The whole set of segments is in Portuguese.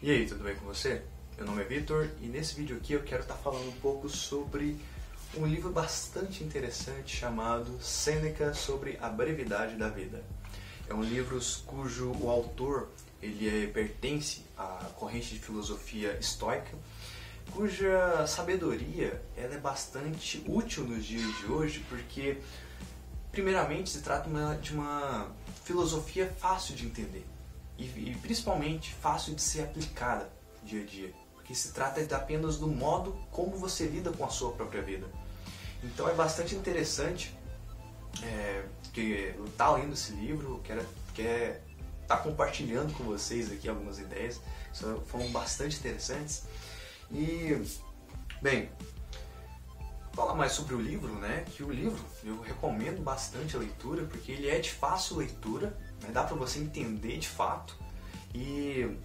E aí, tudo bem com você? Meu nome é Vitor e nesse vídeo aqui eu quero estar falando um pouco sobre um livro bastante interessante chamado Sêneca sobre a brevidade da vida. É um livro cujo o autor ele é, pertence à corrente de filosofia estoica, cuja sabedoria ela é bastante útil nos dias de hoje porque primeiramente se trata de uma filosofia fácil de entender e, e principalmente fácil de ser aplicada dia a dia, porque se trata apenas do modo como você lida com a sua própria vida. Então é bastante interessante é, que tá lendo esse livro, quero, quer tá compartilhando com vocês aqui algumas ideias, foram bastante interessantes. E, bem, falar mais sobre o livro, né? Que o livro eu recomendo bastante a leitura porque ele é de fácil leitura, né? dá para você entender de fato e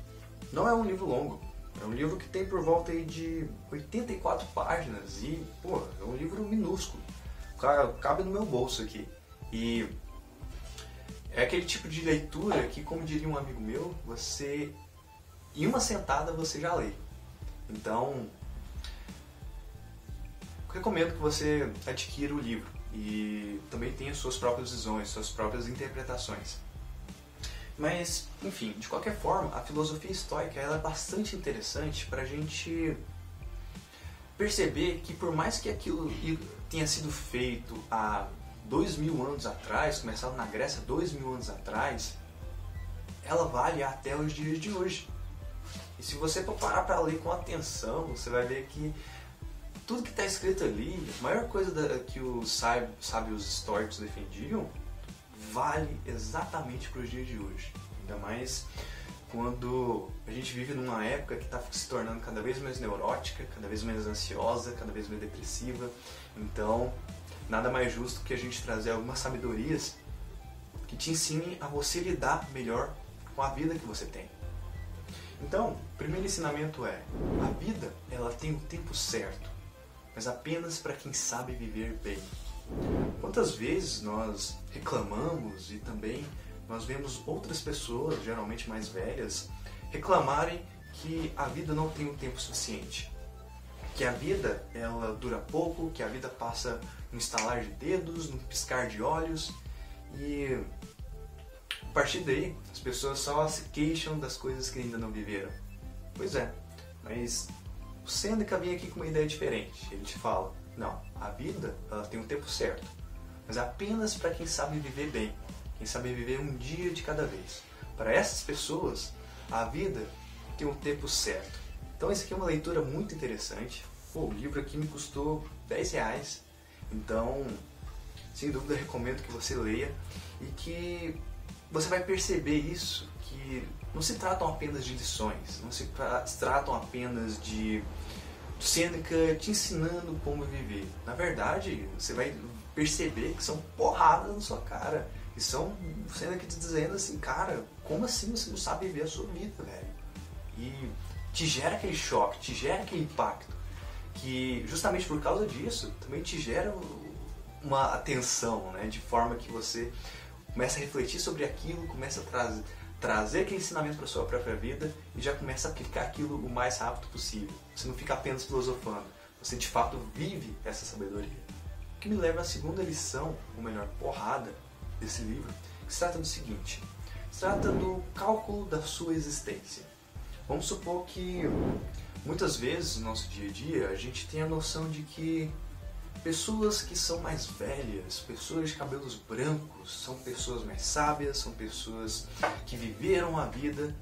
não é um livro longo. É um livro que tem por volta aí de 84 páginas e, pô, é um livro minúsculo. Cabe no meu bolso aqui. E é aquele tipo de leitura que, como diria um amigo meu, você em uma sentada você já lê. Então, recomendo que você adquira o livro e também tenha suas próprias visões, suas próprias interpretações. Mas, enfim, de qualquer forma, a filosofia estoica é bastante interessante para a gente perceber que por mais que aquilo tenha sido feito há dois mil anos atrás, começado na Grécia dois mil anos atrás, ela vale até os dias de hoje. E se você parar para ler com atenção, você vai ver que tudo que está escrito ali, a maior coisa da, que os sábios históricos defendiam, vale exatamente para os dias de hoje. Ainda mais quando a gente vive numa época que está se tornando cada vez mais neurótica, cada vez mais ansiosa, cada vez mais depressiva. Então, nada mais justo que a gente trazer algumas sabedorias que te ensinem a você lidar melhor com a vida que você tem. Então, o primeiro ensinamento é: a vida ela tem o tempo certo mas apenas para quem sabe viver bem. Quantas vezes nós reclamamos e também nós vemos outras pessoas, geralmente mais velhas, reclamarem que a vida não tem o um tempo suficiente, que a vida ela dura pouco, que a vida passa no estalar de dedos, no piscar de olhos e a partir daí as pessoas só se queixam das coisas que ainda não viveram. Pois é, mas o Seneca vem aqui com uma ideia diferente. Ele te fala: não, a vida ela tem um tempo certo, mas apenas para quem sabe viver bem, quem sabe viver um dia de cada vez. Para essas pessoas, a vida tem um tempo certo. Então, esse aqui é uma leitura muito interessante. Pô, o livro aqui me custou 10 reais, então, sem dúvida, recomendo que você leia e que você vai perceber isso, que não se tratam apenas de lições, não se tratam apenas de Seneca te ensinando como viver. Na verdade, você vai perceber que são porradas na sua cara. E são Seneca te dizendo assim, cara, como assim você não sabe viver a sua vida, velho? E te gera aquele choque, te gera aquele impacto. Que justamente por causa disso também te gera uma atenção, né? De forma que você começa a refletir sobre aquilo, começa a trazer trazer aquele ensinamento para sua própria vida e já começa a aplicar aquilo o mais rápido possível. Você não fica apenas filosofando, você de fato vive essa sabedoria. O que me leva à segunda lição, ou melhor, porrada desse livro, que se trata do seguinte: se trata do cálculo da sua existência. Vamos supor que muitas vezes no nosso dia a dia a gente tem a noção de que Pessoas que são mais velhas, pessoas de cabelos brancos, são pessoas mais sábias, são pessoas que viveram a vida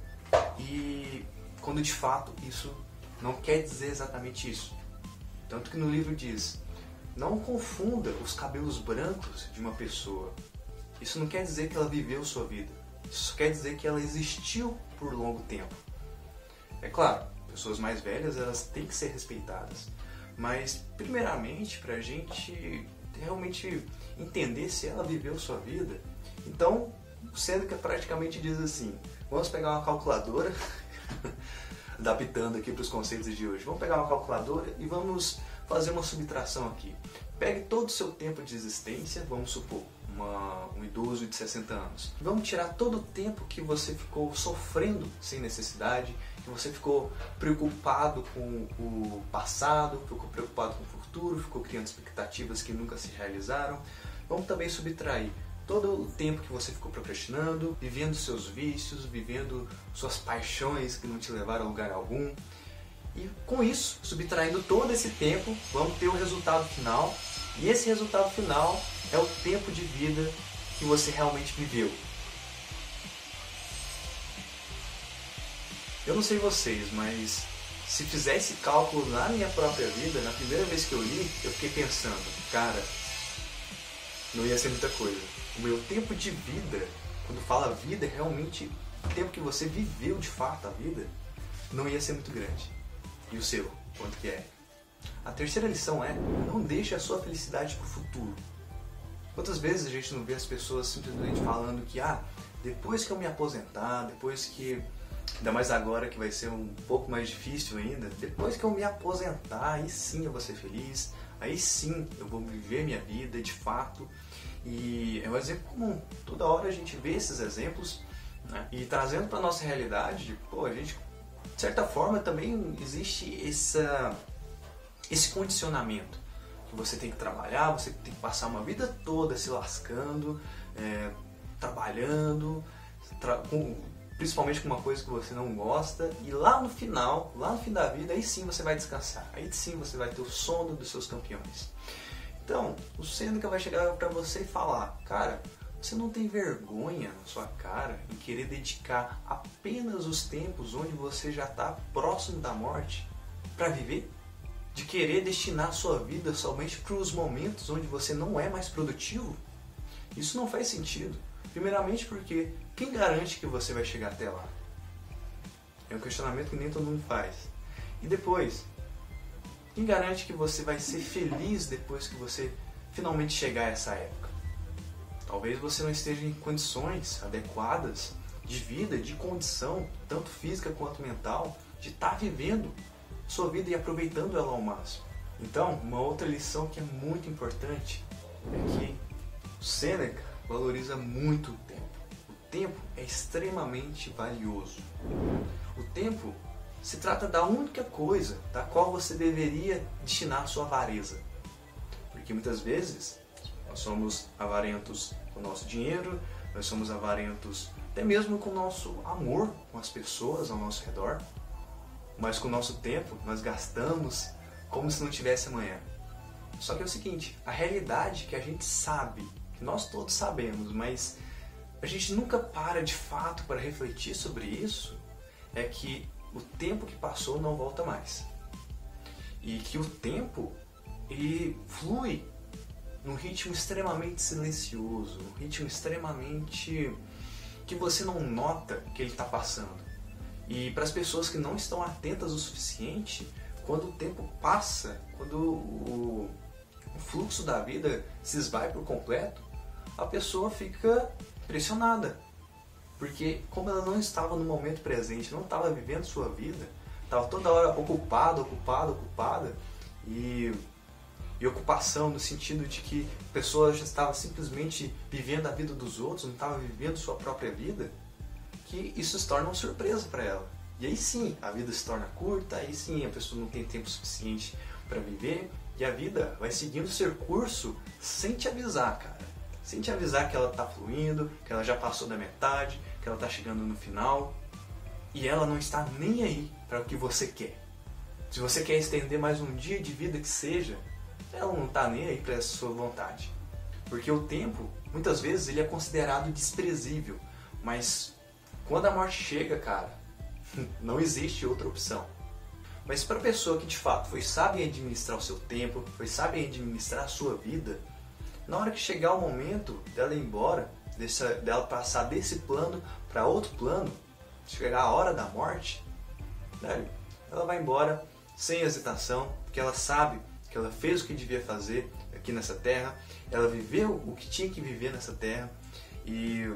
e quando de fato isso não quer dizer exatamente isso. Tanto que no livro diz: não confunda os cabelos brancos de uma pessoa. Isso não quer dizer que ela viveu sua vida. Isso quer dizer que ela existiu por longo tempo. É claro, pessoas mais velhas elas têm que ser respeitadas. Mas, primeiramente, para a gente realmente entender se ela viveu sua vida, então, sendo que praticamente diz assim: vamos pegar uma calculadora, adaptando aqui para os conceitos de hoje, vamos pegar uma calculadora e vamos fazer uma subtração aqui. Pegue todo o seu tempo de existência, vamos supor, uma, um idoso de 60 anos. Vamos tirar todo o tempo que você ficou sofrendo sem necessidade que você ficou preocupado com o passado, ficou preocupado com o futuro, ficou criando expectativas que nunca se realizaram. Vamos também subtrair todo o tempo que você ficou procrastinando, vivendo seus vícios, vivendo suas paixões que não te levaram a lugar algum. E com isso, subtraindo todo esse tempo, vamos ter o resultado final. E esse resultado final é o tempo de vida que você realmente viveu. Eu não sei vocês, mas se fizer esse cálculo na minha própria vida, na primeira vez que eu li, eu fiquei pensando, cara, não ia ser muita coisa. O meu tempo de vida, quando fala vida, é realmente o tempo que você viveu de fato a vida, não ia ser muito grande. E o seu, quanto que é? A terceira lição é, não deixe a sua felicidade para o futuro. Quantas vezes a gente não vê as pessoas simplesmente falando que, ah, depois que eu me aposentar, depois que, ainda mais agora que vai ser um pouco mais difícil ainda, depois que eu me aposentar, aí sim eu vou ser feliz, aí sim eu vou viver minha vida de fato. E é um exemplo comum. Toda hora a gente vê esses exemplos né? e trazendo para nossa realidade, pô, a gente, de certa forma, também existe essa, esse condicionamento que você tem que trabalhar, você tem que passar uma vida toda se lascando, é, trabalhando, tra com, principalmente com uma coisa que você não gosta, e lá no final, lá no fim da vida, aí sim você vai descansar, aí sim você vai ter o sono dos seus campeões. Então, o Seneca vai chegar para você e falar, cara, você não tem vergonha na sua cara em querer dedicar apenas os tempos onde você já está próximo da morte para viver? De querer destinar a sua vida somente para os momentos onde você não é mais produtivo, isso não faz sentido. Primeiramente porque quem garante que você vai chegar até lá? É um questionamento que nem todo mundo faz. E depois, quem garante que você vai ser feliz depois que você finalmente chegar a essa época? Talvez você não esteja em condições adequadas de vida, de condição, tanto física quanto mental, de estar tá vivendo sua vida e aproveitando ela ao máximo. Então, uma outra lição que é muito importante é que o valoriza muito o tempo. O tempo é extremamente valioso. O tempo se trata da única coisa da qual você deveria destinar sua avareza. Porque muitas vezes nós somos avarentos com o nosso dinheiro, nós somos avarentos até mesmo com o nosso amor com as pessoas ao nosso redor mas com o nosso tempo nós gastamos como se não tivesse amanhã. Só que é o seguinte, a realidade que a gente sabe, que nós todos sabemos, mas a gente nunca para de fato para refletir sobre isso, é que o tempo que passou não volta mais. E que o tempo ele flui num ritmo extremamente silencioso, num ritmo extremamente que você não nota que ele está passando. E para as pessoas que não estão atentas o suficiente, quando o tempo passa, quando o, o fluxo da vida se esvai por completo, a pessoa fica pressionada. Porque como ela não estava no momento presente, não estava vivendo sua vida, estava toda hora ocupada, ocupada, ocupada, e, e ocupação no sentido de que a pessoa já estava simplesmente vivendo a vida dos outros, não estava vivendo sua própria vida, que isso se torna uma surpresa para ela. E aí sim, a vida se torna curta, aí sim a pessoa não tem tempo suficiente para viver e a vida vai seguindo seu curso sem te avisar, cara. Sem te avisar que ela está fluindo, que ela já passou da metade, que ela está chegando no final e ela não está nem aí para o que você quer. Se você quer estender mais um dia de vida que seja, ela não está nem aí para essa sua vontade. Porque o tempo, muitas vezes, ele é considerado desprezível, mas quando a morte chega, cara, não existe outra opção. Mas para a pessoa que de fato foi sábia em administrar o seu tempo, foi sábia em administrar a sua vida, na hora que chegar o momento dela ir embora, dessa, dela passar desse plano para outro plano, chegar a hora da morte, né, ela vai embora sem hesitação, porque ela sabe que ela fez o que devia fazer aqui nessa terra, ela viveu o que tinha que viver nessa terra e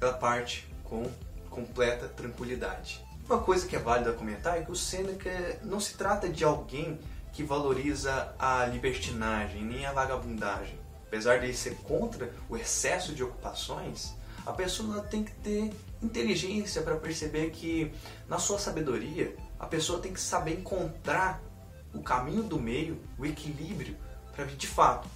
ela parte com completa tranquilidade. Uma coisa que é válida comentar é que o Seneca não se trata de alguém que valoriza a libertinagem nem a vagabundagem. Apesar de ele ser contra o excesso de ocupações, A pessoa tem que ter inteligência para perceber que na sua sabedoria a pessoa tem que saber encontrar o caminho do meio, o equilíbrio para de fato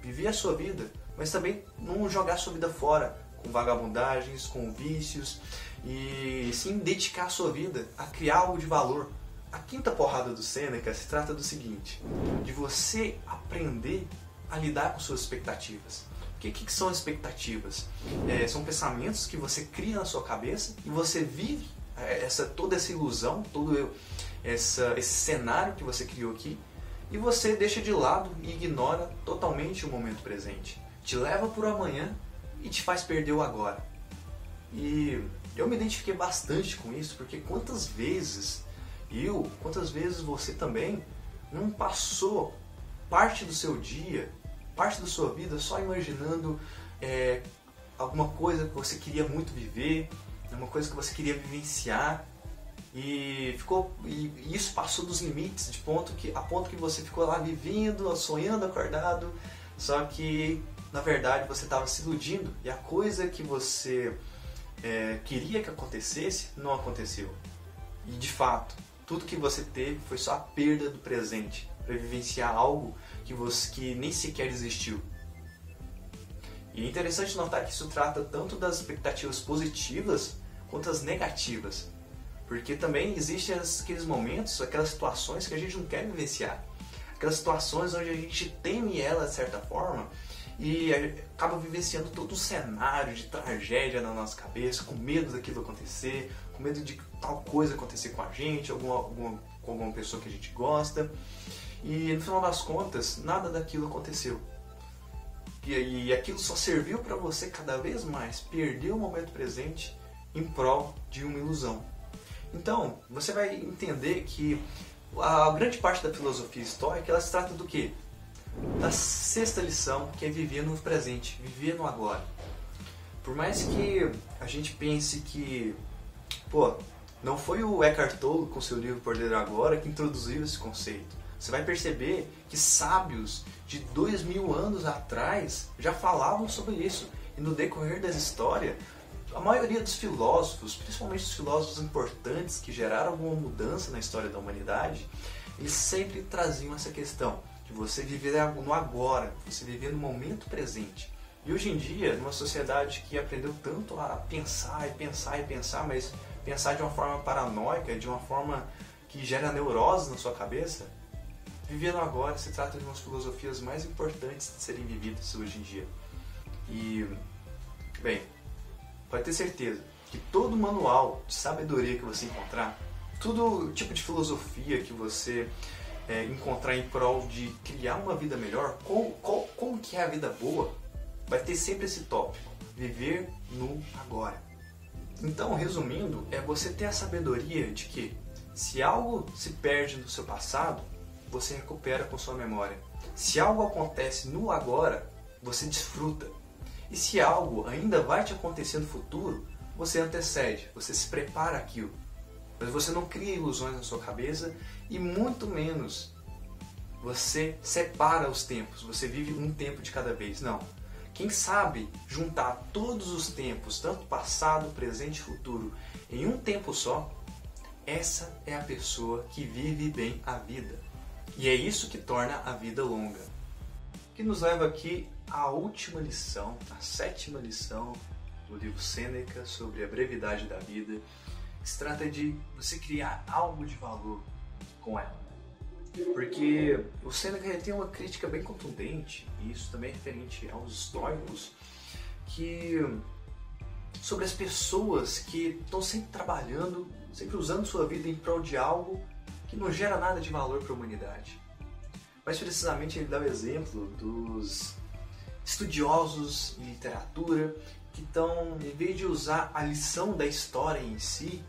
viver a sua vida, mas também não jogar a sua vida fora com vagabundagens, com vícios e sim dedicar a sua vida a criar algo de valor. A quinta porrada do Sêneca se trata do seguinte: de você aprender a lidar com suas expectativas. O que, que são expectativas? É, são pensamentos que você cria na sua cabeça e você vive é, essa toda essa ilusão, todo essa, esse cenário que você criou aqui e você deixa de lado e ignora totalmente o momento presente. Te leva o amanhã e te faz perder o agora. E eu me identifiquei bastante com isso, porque quantas vezes eu, quantas vezes você também não passou parte do seu dia, parte da sua vida só imaginando é, alguma coisa que você queria muito viver, uma coisa que você queria vivenciar e ficou e isso passou dos limites de ponto que a ponto que você ficou lá vivendo, sonhando acordado, só que na verdade você estava se iludindo e a coisa que você é, queria que acontecesse não aconteceu. E de fato, tudo que você teve foi só a perda do presente para vivenciar algo que você que nem sequer existiu. E é interessante notar que isso trata tanto das expectativas positivas quanto as negativas. Porque também existem aqueles momentos, aquelas situações que a gente não quer vivenciar. Aquelas situações onde a gente teme ela de certa forma e acaba vivenciando todo um cenário de tragédia na nossa cabeça, com medo daquilo acontecer, com medo de tal coisa acontecer com a gente, alguma, alguma, com alguma pessoa que a gente gosta. E no final das contas, nada daquilo aconteceu. E, e aquilo só serviu para você cada vez mais perder o momento presente em prol de uma ilusão. Então, você vai entender que a grande parte da filosofia histórica ela se trata do quê? Da sexta lição, que é viver no presente, viver no agora. Por mais que a gente pense que, pô, não foi o Eckhart Tolle com seu livro Poder Agora que introduziu esse conceito. Você vai perceber que sábios de dois mil anos atrás já falavam sobre isso. E no decorrer da história, a maioria dos filósofos, principalmente os filósofos importantes que geraram alguma mudança na história da humanidade, eles sempre traziam essa questão de você viver no agora, você viver no momento presente. E hoje em dia, numa sociedade que aprendeu tanto a pensar e pensar e pensar, mas pensar de uma forma paranoica, de uma forma que gera neurose na sua cabeça, viver no agora se trata de umas filosofias mais importantes de serem vividas hoje em dia. E, bem, pode ter certeza que todo manual de sabedoria que você encontrar, todo tipo de filosofia que você é, encontrar em prol de criar uma vida melhor, como, qual, como que é a vida boa, vai ter sempre esse tópico, viver no agora. Então, resumindo, é você ter a sabedoria de que se algo se perde no seu passado, você recupera com sua memória. Se algo acontece no agora, você desfruta. E se algo ainda vai te acontecer no futuro, você antecede, você se prepara aquilo. Mas você não cria ilusões na sua cabeça e muito menos você separa os tempos, você vive um tempo de cada vez. Não. Quem sabe juntar todos os tempos, tanto passado, presente e futuro, em um tempo só, essa é a pessoa que vive bem a vida. E é isso que torna a vida longa. Que nos leva aqui à última lição, a sétima lição do livro Sêneca sobre a brevidade da vida, que se trata de você criar algo de valor com ela. Porque o Sêneca tem uma crítica bem contundente, e isso também é referente aos estoicos, que sobre as pessoas que estão sempre trabalhando, sempre usando sua vida em prol de algo que não gera nada de valor para a humanidade. Mais precisamente, ele dá o exemplo dos estudiosos em literatura que estão, em vez de usar a lição da história em si,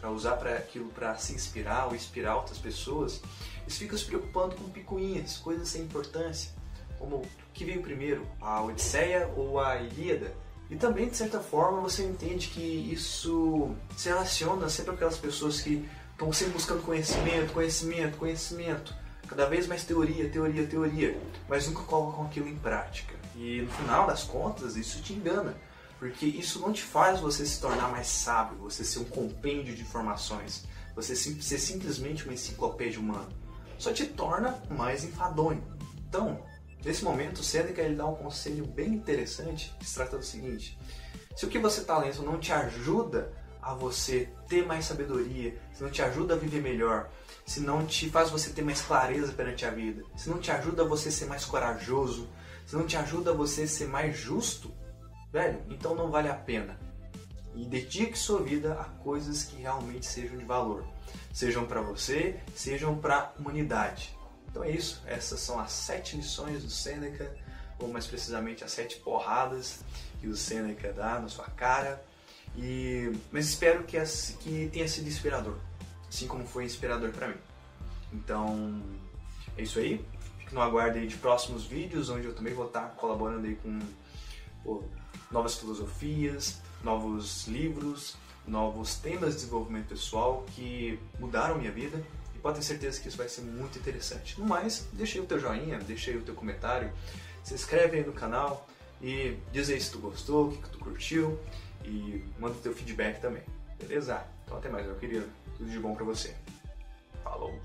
para usar para aquilo para se inspirar ou inspirar outras pessoas, eles ficam se preocupando com picuinhas, coisas sem importância, como o que veio primeiro, a Odisseia ou a Ilíada. E também, de certa forma, você entende que isso se relaciona sempre com aquelas pessoas que Estão sempre buscando conhecimento, conhecimento, conhecimento. Cada vez mais teoria, teoria, teoria. Mas nunca colocam aquilo em prática. E no final das contas, isso te engana. Porque isso não te faz você se tornar mais sábio, você ser um compêndio de informações, você ser simplesmente uma enciclopédia humana. Só te torna mais enfadonho. Então, nesse momento, Seneca ele dá um conselho bem interessante que se trata do seguinte: se o que você está lendo não te ajuda a você ter mais sabedoria, se não te ajuda a viver melhor, se não te faz você ter mais clareza perante a vida, se não te ajuda a você ser mais corajoso, se não te ajuda a você ser mais justo, velho, então não vale a pena. E dedique sua vida a coisas que realmente sejam de valor, sejam para você, sejam para a humanidade. Então é isso, essas são as sete lições do Sêneca, ou mais precisamente as sete porradas que o Sêneca dá na sua cara. E, mas espero que, as, que tenha sido inspirador, assim como foi inspirador para mim. Então é isso aí. Fique no aguardo aí de próximos vídeos, onde eu também vou estar colaborando aí com pô, novas filosofias, novos livros, novos temas de desenvolvimento pessoal que mudaram minha vida e pode ter certeza que isso vai ser muito interessante. No mais, deixa aí o teu joinha, deixa aí o teu comentário, se inscreve aí no canal e diz aí se tu gostou, o que, tu curtiu e manda o teu feedback também, beleza? Então até mais, meu querido. Tudo de bom pra você. Falou!